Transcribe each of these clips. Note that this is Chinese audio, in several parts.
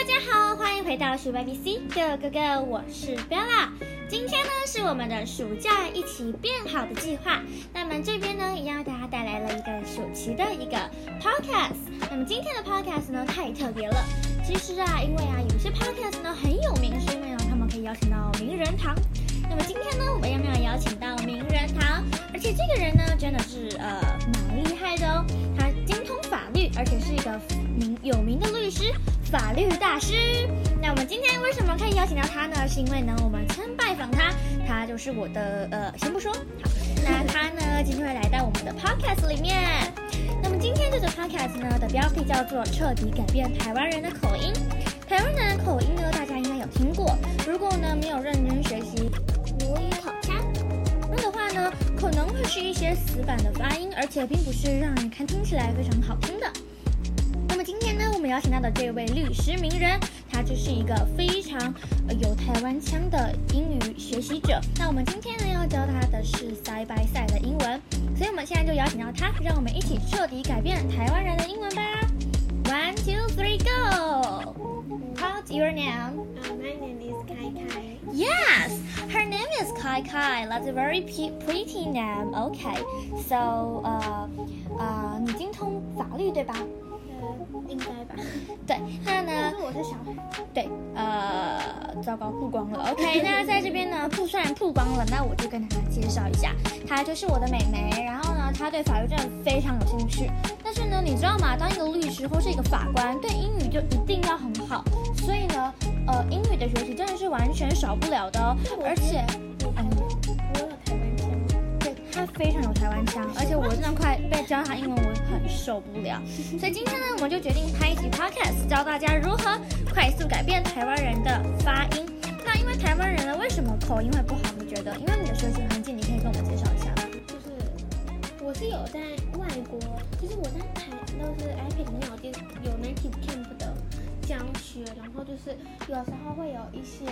大家好，欢迎回到鼠 baby C 的哥哥，我是 Bella。今天呢是我们的暑假一起变好的计划。那么这边呢，一样给大家带来了一个暑期的一个 podcast。那么今天的 podcast 呢太特别了。其实啊，因为啊有些 podcast 呢很有名，是因为呢他们可以邀请到名人堂。那么今天呢，我们要不要邀请到名人堂？而且这个人呢，真的是呃蛮厉害的哦。他精通法律，而且是一个名有名的律师，法律大师。那我们今天为什么可以邀请到他呢？是因为呢，我们曾拜访他，他就是我的呃，先不说。好，那他呢，今天会来到我们的 podcast 里面。那么今天这个 podcast 呢的标题叫做“彻底改变台湾人的口音”。台湾人的口音呢，大家应该有听过。如果呢没有认真学习母语口腔，那的话呢，可能会是一些死板的发音，而且并不是让人看听起来非常好听的。我们邀请到的这位律师名人，他就是一个非常呃有台湾腔的英语学习者。那我们今天呢要教他的是 side by side 的英文，所以我们现在就邀请到他，让我们一起彻底改变台湾人的英文吧。One, two, three, go! What's your name? Uh, my name is Kai Kai. Yes, her name is Kai Kai. That's a very pretty name. Okay, so 呃呃，你精通法律对吧？呃，应该吧。对，那呢我是小孩。对，呃，糟糕，曝光了。OK，那在这边呢，曝虽然曝光了，那我就跟大家介绍一下，她就是我的妹妹。然后呢，她对法律真的非常有兴趣。但是呢，你知道吗？当一个律师或是一个法官，对英语就一定要很好。所以呢，呃，英语的学习真的是完全少不了的哦。而且，我嗯，我有台湾他。非常有台湾腔，而且我真的快被教他英文，我很受不了。所以今天呢，我们就决定拍一集 podcast，教大家如何快速改变台湾人的发音。那因为台湾人呢，为什么口音会不好？你觉得？因为你的学习环境，你可以跟我们介绍一下吗？就是我是有在外国，就是我在台都是 iPad 里面有有 native camp 的教学，然后就是有时候会有一些。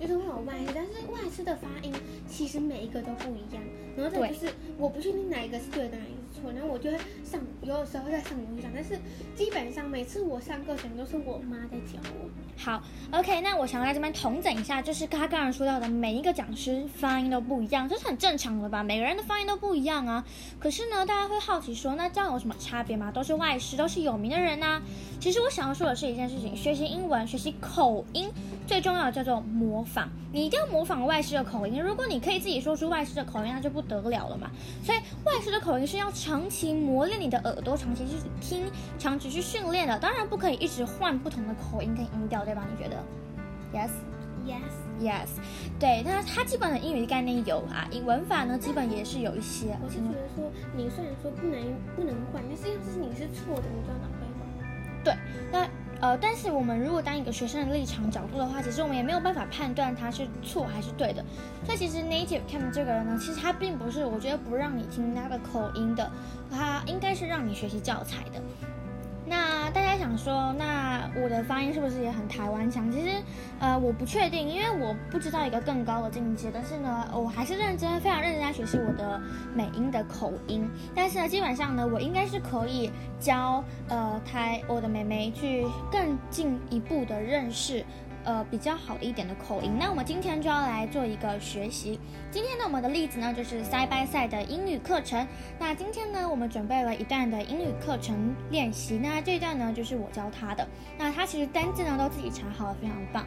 就是会有外师，但是外师的发音其实每一个都不一样，然后再就是我不确定哪一个是对的，哪一个是错，然后我就会上，有的时候在上网去讲，但是基本上每次我上课讲都是我妈在教我。好，OK，那我想要在这边统整一下，就是他刚刚说到的每一个讲师发音都不一样，这是很正常的吧？每个人的发音都不一样啊。可是呢，大家会好奇说，那这样有什么差别吗？都是外师，都是有名的人呐、其实我想要说的是一件事情，学习英文，学习口音，最重要的叫做模仿。你一定要模仿外师的口音，如果你可以自己说出外师的口音，那就不得了了嘛。所以外师的口音是要长期磨练你的耳朵，长期去听，长期去训练的。当然不可以一直换不同的口音跟音调，对吧？你觉得？Yes。Yes，Yes，对，那它基本的英语概念有啊，英文法呢基本也是有一些。我是觉得说你虽然说不能不能换，但是要是你是错的，你就要拿回来。对，那呃，但是我们如果当一个学生的立场角度的话，其实我们也没有办法判断他是错还是对的。所以其实 native cam 这个人呢，其实他并不是我觉得不让你听他的口音的，他应该是让你学习教材的。那大家想说，那我的发音是不是也很台湾腔？其实，呃，我不确定，因为我不知道一个更高的境界。但是呢，我还是认真，非常认真在学习我的美音的口音。但是呢，基本上呢，我应该是可以教呃台我的妹妹去更进一步的认识。呃，比较好的一点的口音。那我们今天就要来做一个学习。今天呢，我们的例子呢就是 side by side 的英语课程。那今天呢，我们准备了一段的英语课程练习。那这一段呢，就是我教他的。那他其实单字呢都自己查好了，非常棒。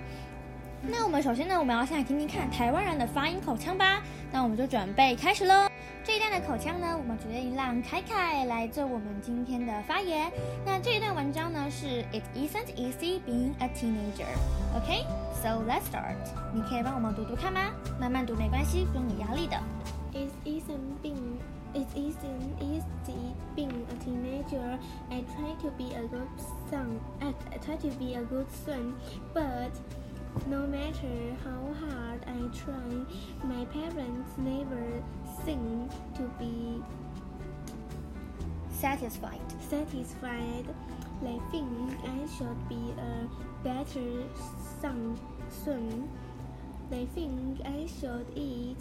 那我们首先呢，我们要先来听听看台湾人的发音口腔吧。那我们就准备开始喽。这一段的口腔呢，我们决定让凯凯来做我们今天的发言。那这一段文章呢是 It isn't easy being a teenager. OK, so let's start. 你可以帮我们读读看吗？慢慢读没关系，不用有压力的。It isn't being it isn't easy being a teenager. I try to be a good son. I try to be a good son, but no matter how hard I try, my parents never seem to be Satisfied. satisfied. They think I should be a better son soon. They think I should eat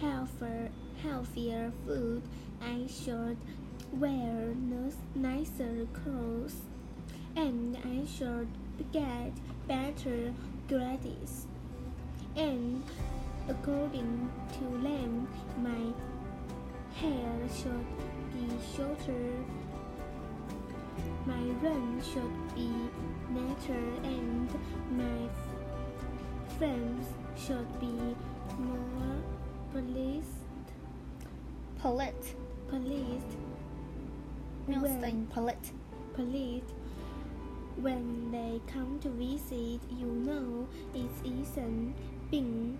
healthier, healthier food. I should wear nicer clothes. And I should get better gratis. And according to them, my hair should be shorter, my run should be natural, and my friends should be more policed. Polite. Policed. No, polite. Polite when they come to visit you know it isn't being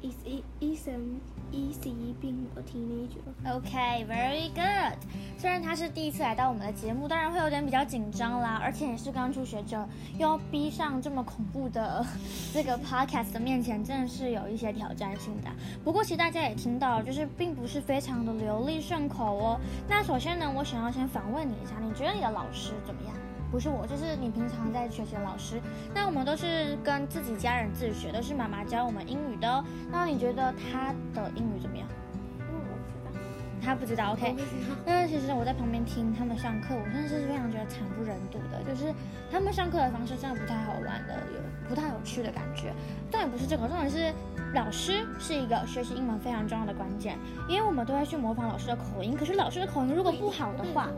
it isn't easy being a teenager OK，very、good。虽然他是第一次来到我们的节目，当然会有点比较紧张啦，而且也是刚初学者，又要逼上这么恐怖的 这个 podcast 的面前，真的是有一些挑战性的。不过其实大家也听到，就是并不是非常的流利顺口哦。那首先呢，我想要先访问你一下，你觉得你的老师怎么样？不是我，就是你平常在学习的老师。那我们都是跟自己家人自学，都是妈妈教我们英语的哦。那你觉得他的英语怎么样？不知道他不知道，OK 那其实我在旁边听他们上课，我真的是非常觉得惨不忍睹的，就是他们上课的方式真的不太好玩的，有不太有趣的感觉。重点不是这个，重点是老师是一个学习英文非常重要的关键，因为我们都会去模仿老师的口音，可是老师的口音如果不好的话，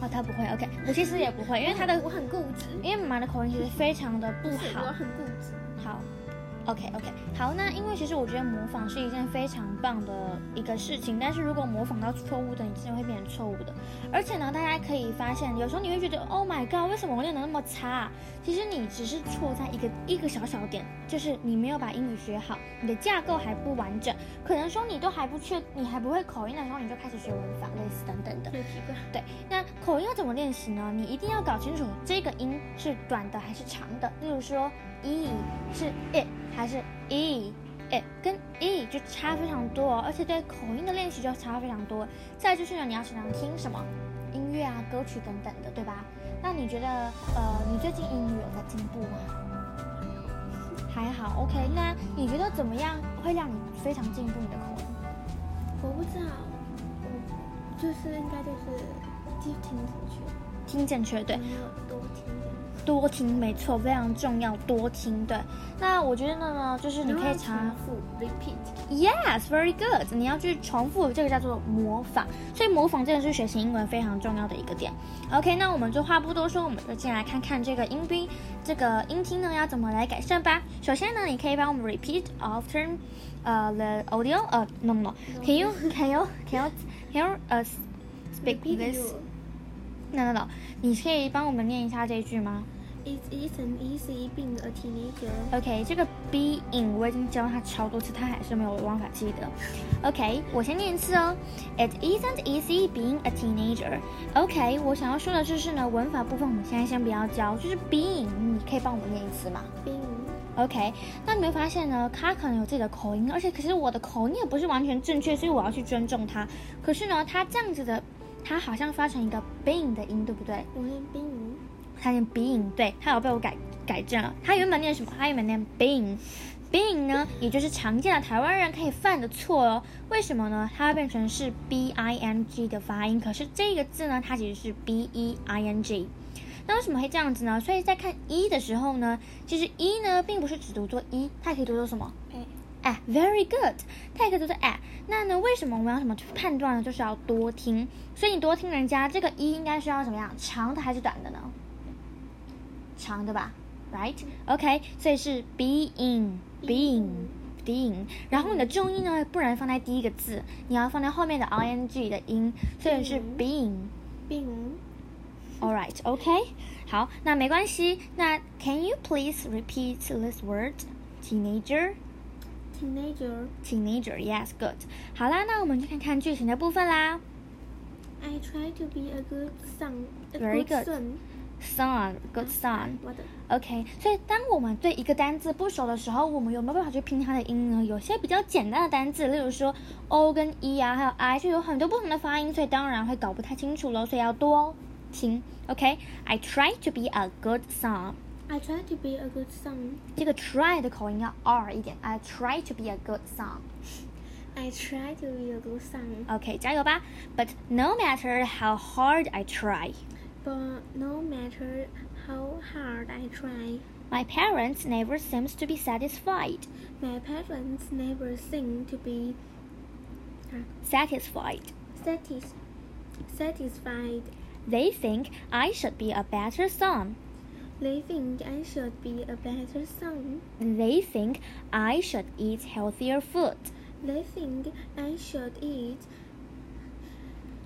哦，他不会，OK，我其实也不会，因为他的我很固执。因为妈妈的口音其实非常的不好。我，很固执。好，OK OK，好，那因为其实我觉得模仿是一件非常棒的一个事情，但是如果模仿到错误的，你真的会变成错误的。而且呢，大家可以发现，有时候你会觉得，Oh my God，为什么我练得那么差？其实你只是错在一个一个小小点，就是你没有把英语学好，你的架构还不完整。可能说你都还不确，你还不会口音的时候，你就开始学文法，类似等等的。对，那口音要怎么练习呢？你一定要搞清楚这个音是短的还是长的。例如说，e 是 it 还是 e it，跟 e 就差非常多哦，而且对口音的练习就差非常多。再就是呢，你要常常听什么音乐啊、歌曲等等的，对吧？那你觉得，呃，你最近英语有在进步吗？还好，OK。那你觉得怎么样会让你非常进步你的口音？我不知道我就是应该就是就听进去听正确，对。多听，没错，非常重要，多听。对，那我觉得呢，就是你可以查重复 repeat Yes，very good。你要去重复，这个叫做模仿。所以模仿真的是学习英文非常重要的一个点。OK，那我们就话不多说，我们就进来看看这个音宾，这个音听呢要怎么来改善吧。首先呢，你可以帮我们 repeat after 呃 the audio 呃 no no can you can you can you can you 呃 speak repeat this you no no no，你可以帮我们念一下这一句吗？It isn't easy being a teenager. OK，这个 being 我已经教他超多次，他还是没有办法记得。OK，我先念一次哦。It isn't easy being a teenager. OK，我想要说的就是呢，文法部分我们现在先不要教，就是 being，你可以帮我们念一次吗 Being？OK，那你会发现呢，他可能有自己的口音，而且可是我的口音也不是完全正确，所以我要去尊重他。可是呢，他这样子的，他好像发成一个 being 的音，对不对？我念 being 他念 being，对他有被我改改正了。他原本念什么？他原本念 being。being 呢，也就是常见的台湾人可以犯的错哦。为什么呢？它会变成是 b i n g 的发音，可是这个字呢，它其实是 b e i n g。那为什么会这样子呢？所以在看一的时候呢，其实一呢并不是只读作一，它也可以读作什么？哎哎，very good，它也可以读作哎。那呢，为什么我们要什么去判断呢？就是要多听。所以你多听人家这个一应该是要怎么样？长的还是短的呢？长的吧，right？OK，、所以是 being being being，然后你的重音呢，不然放在第一个字，你要放在后面的 ing 的音，所以是 being。 being All right, OK，好，那没关系。那 Can you please repeat this word? Teenager, teenager. teenager. Yes, good. 好啦，那我们就看看剧情的部分啦。 I try to be a good son. A Very good good. son. Son, good son. 我的 OK，所以当我们对一个单字不熟的时候，我们有没有办法去拼它的音呢？有些比较简单的单字，例如说 o 跟 e 啊，还有 i，就有很多不同的发音，所以当然会搞不太清楚喽。所以要多听。OK，I、try to be a good son。 I try to be a good son. 这个 try 的口音要 r 一点。I try to be a good son。 I try to be a good son. OK，加油吧！But no matter how hard I try， But no matter how hard I try. My parents never seems to be satisfied. My parents never seem to be Satisfied. satis- satisfied. They think I should be a better son. They think I should be a better son. They think I should eat healthier food. They think I should eat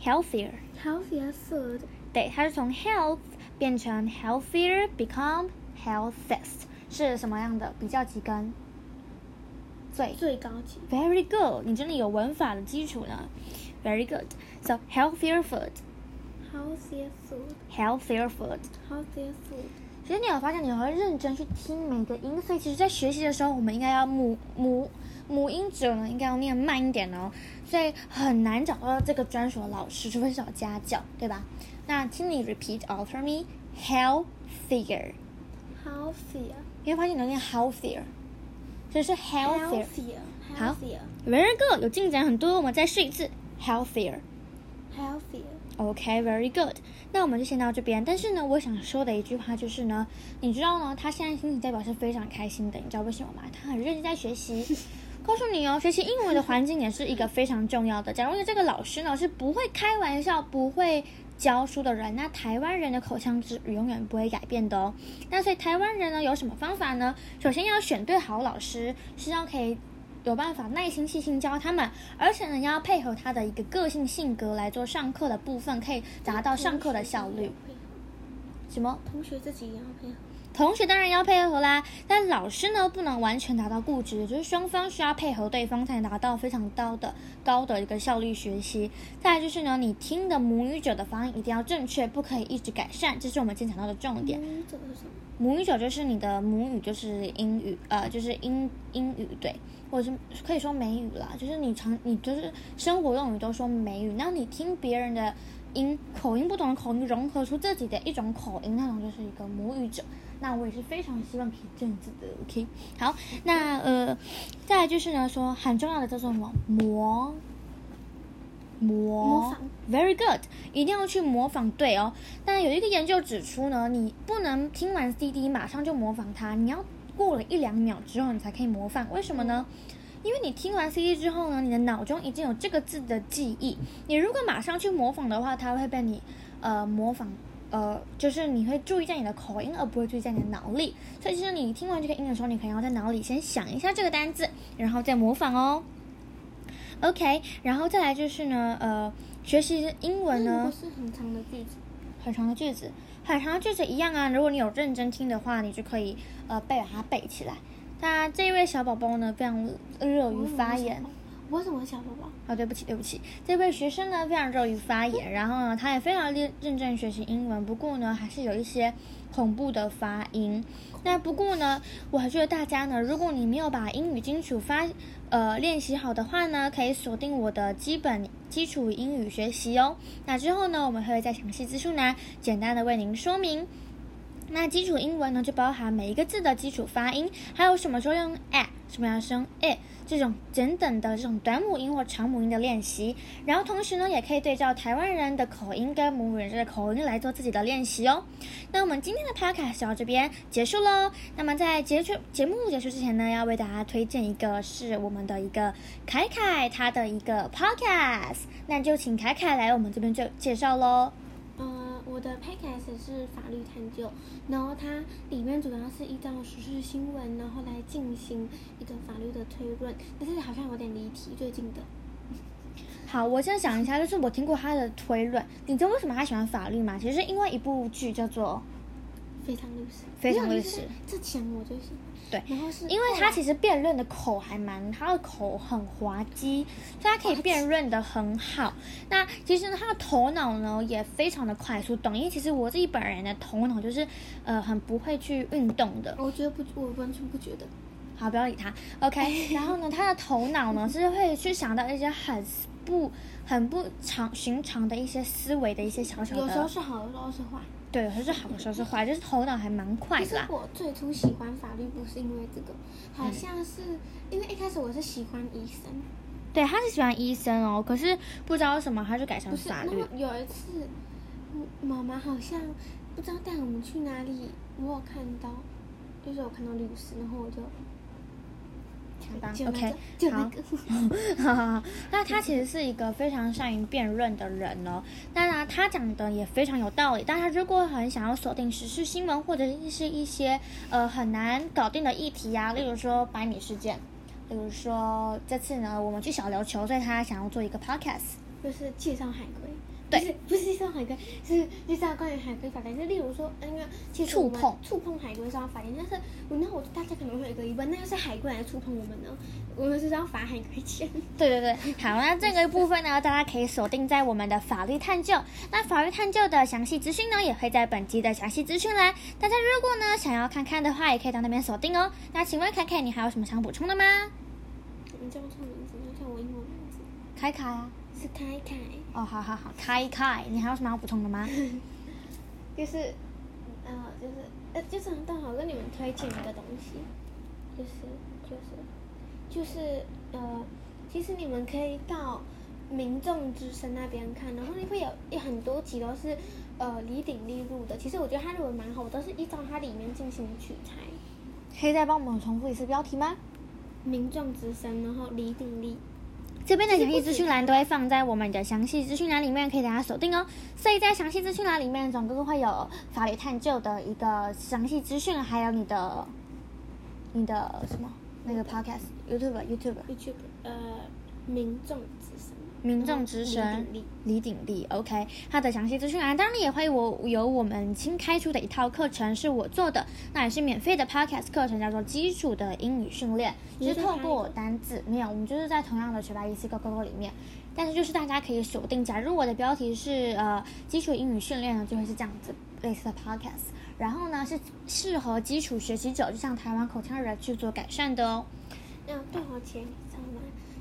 Healthier. healthier food. 对，它是从 health 变成 healthier become healthiest，是什么样的比较级跟？最最高级。Very good，你真的有文法的基础呢。Very good. So healthier food, Healthier food. healthier food. Healthier food. 其实你有发现，你会认真去听每个音，所以其实，在学习的时候，我们应该要母母母音者呢，应该要念慢一点哦。所以很难找到这个专属的老师，除非是找家教，对吧？那请你 repeat after me, healthier。Healthier. 你会发现你能念 healthier，这是 healthier。Healthier. Very good，有进展很多。我们再试一次 healthier。Healthier. OK，very、good。那我们就先到这边。但是呢，我想说的一句话就是呢，你知道呢，他现在心情代表是非常开心的，你知道为什么吗？他很认真在学习。告诉你哦，学习英文的环境也是一个非常重要的。假如你这个老师呢是不会开玩笑、不会教书的人，那台湾人的口腔质永远不会改变的哦。那所以台湾人呢有什么方法呢？首先要选对好老师，是要可以有办法耐心细心教他们，而且呢要配合他的一个个性性格来做上课的部分，可以达到上课的效率。什么？同学自己也要配合。同学当然要配合啦，但老师呢不能完全达到固执，就是双方需要配合对方才能达到非常高的高的一个效率学习。再来就是呢，你听的母语者的发音一定要正确，不可以一直改善，这是我们今天讲到的重点。母语者是什么？母语者就是你的母语就是英语，呃，就是英英语对，或者是可以说美语啦，就是你常你就是生活用语都说美语，那你听别人的音口音不同的口音融合出自己的一种口音，那种就是一个母语者。那我也是非常希望可以这样子的，OK。好，那呃，再来就是呢，说很重要的叫做什么模模模仿 Very good，一定要去模仿对哦。但有一个研究指出呢，你不能听完 CD 马上就模仿它，你要过了一两秒之后你才可以模仿。为什么呢？因为你听完 CD 之后呢，你的脑中已经有这个字的记忆，你如果马上去模仿的话，它会被你呃模仿。呃，就是你会注意在你的口音，而不会注意在你的脑力。所以，其实你听完这个音的时候，你可能要在脑里先想一下这个单字，然后再模仿哦。OK，然后再来就是呢，呃，学习英文呢不，是很长的句子，很长的句子，很长的句子一样啊。如果你有认真听的话，你就可以呃背把它背起来。那这位小宝宝呢，非常热于发言。我为什么小宝宝？哦，对不起，对不起，这位学生呢非常热于发言，然后呢，他也非常认认真学习英文，不过呢，还是有一些恐怖的发音。那不过呢，我还觉得大家呢，如果你没有把英语基础发呃练习好的话呢，可以锁定我的基本基础英语学习哦。那之后呢，我们会在详细资讯栏简单的为您说明。那基础英文呢，就包含每一个字的基础发音，还有什么时候用 a，什么样声 it 这种简等的这种短母音或长母音的练习。然后同时呢，也可以对照台湾人的口音跟母语人的口音来做自己的练习哦。那我们今天的 podcast 就到这边结束喽。那么在结束节目结束之前呢，要为大家推荐一个是我们的一个凯凯他的一个 podcast，那就请凯凯来我们这边就介绍喽。我的 podcast 是法律探究，然后它里面主要是依照时事新闻，然后来进行一个法律的推论，但是好像有点离题，最近的。好，我先想一下，就是我听过他的推论。你知道为什么他喜欢法律吗？其实因为一部剧叫做非常律师，非常律师没有就是这前我最喜欢。对然后是因为他其实实辩论的口还蛮，他的口很滑稽，所以他可以辩论的很好。那其实呢，他的头脑呢也非常的快速懂，因为其实我自己本人的头脑就是呃很不会去运动的。我觉得不，我完全不觉得。好，不要理他。OK，然后呢，他的头脑呢是会去想到一些很不很不常寻常的一些思维的一些小小的，有时候是好，有时候是坏。对，有时候是好，有时候是坏，就是头脑还蛮快的啦。我最初喜欢法律不是因为这个，好像是因为一开始我是喜欢医生，对，他是喜欢医生哦，可是不知道为什么他就改成。法律。有一次，嗯妈妈好像不不知道带我们去哪里，我有看到，就是我看到律师，然后我就就那 OK，好个，哈哈，那他其实是一个非常善于辩论的人哦。当然，他讲的也非常有道理。大家如果很想要锁定时事新闻，或者是一些呃很难搞定的议题啊，例如说百米事件，例如说这次呢我们去小琉球，所以他想要做一个 podcast。就是介绍海龟。对不是不是介绍海龟，是介绍关于海龟法典。就例如说，呃因为其实我们触碰触碰海龟是要罚钱，但是我那我大家可能会有一个疑问，那要是海龟来触碰我们呢？我们是要罚海龟钱。对对对，好，那这个部分呢，大家可以锁定在我们的法律探究。那法律探究的详细资讯呢，也会在本集的详细资讯栏。大家如果呢想要看看的话，也可以到那边锁定哦。那请问凯凯，你还有什么想补充的吗？你叫错名字，你叫我英文名字凯凯啊。是开开，哦，好好好，凯凯，你还有什么要补充的吗？就是呃就是呃就是刚好跟你们推荐一个东西，就是就是就是呃，其实你们可以到民众之声那边看，然后你会有有很多集都是呃李鼎立录的，其实我觉得他录的蛮好，我都是依照它里面进行取材。可以再帮我们重复一次标题吗？民众之声，然后李鼎立，这边的详细资讯栏都会放在我们的详细资讯栏里面，可以大家锁定哦。所以在详细资讯栏里面，总共会有法律探究的一个详细资讯，还有你的你的什么？那个 podcast YouTube YouTube YouTube 呃民众之声，民众之声李鼎立，OK，他的详细资讯啊当然也会我有我们新开出的一套课程是我做的，那也是免费的 podcast 课程，叫做基础的英语训练，就是透过单字，没有，我们就是在同样的学霸一 C 高高高里面，但是就是大家可以锁定，假如我的标题是呃基础英语训练呢，就会是这样子类似的 podcast，然后呢是适合基础学习者，就像台湾口腔人去做改善的哦。那对我前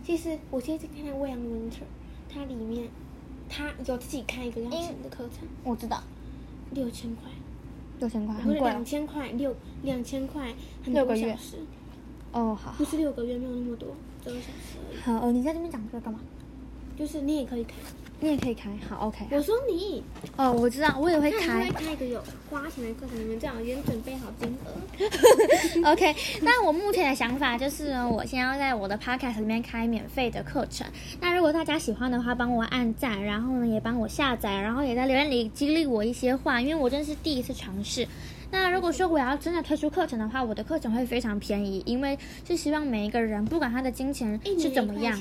其实我现在在看《未央 Winter》，它里面它有自己开一个要钱的课程，我知道，六千块，六千块或很贵两千块，六两千块，很多小时，哦，好。不是六个月，没有那么多，这个小时而已。好，哦，你在这边讲这个干嘛？就是你也可以开，你也可以开，好，OK，我说你，哦，我知道，我也会开会。开一个有花钱的课程，你们最好先准备好金额。OK，那我目前的想法就是呢，我先要在我的 Podcast 里面开免费的课程。那如果大家喜欢的话，帮我按赞，然后呢也帮我下载，然后也在留言里激励我一些话，因为我真是第一次尝试。那如果说我要真的推出课程的话，我的课程会非常便宜，因为是希望每一个人，不管他的金钱是怎么样，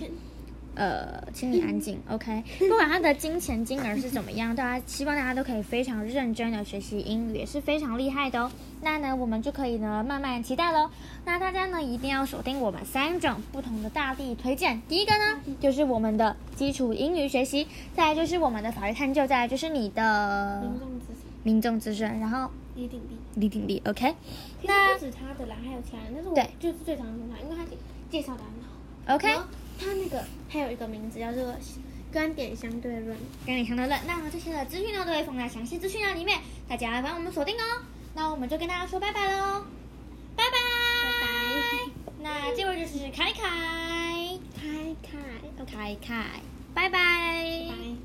呃，请你安静，OK。不管他的金钱金额是怎么样，大家希望大家都可以非常认真的学习英语，也是非常厉害的哦。那呢，我们就可以呢慢慢期待喽。那大家呢一定要锁定我们三种不同的大力推荐。第一个呢就是我们的基础英语学习，再来就是我们的法律探究，再来就是你的民众之声，民众资深，然后李鼎立。李鼎立，OK。那不止他的啦，还有其他人，但是我对就是最常用他，因为他介绍的很好。OK，他那个还有一个名字叫做观点相对论。观点相对论。那么这些的资讯呢都会放在详细资讯栏里面，大家帮我们锁定哦。那我们就跟大家说拜拜喽，拜拜。拜拜那这位就是凯凯，凯凯，凯凯，拜拜拜。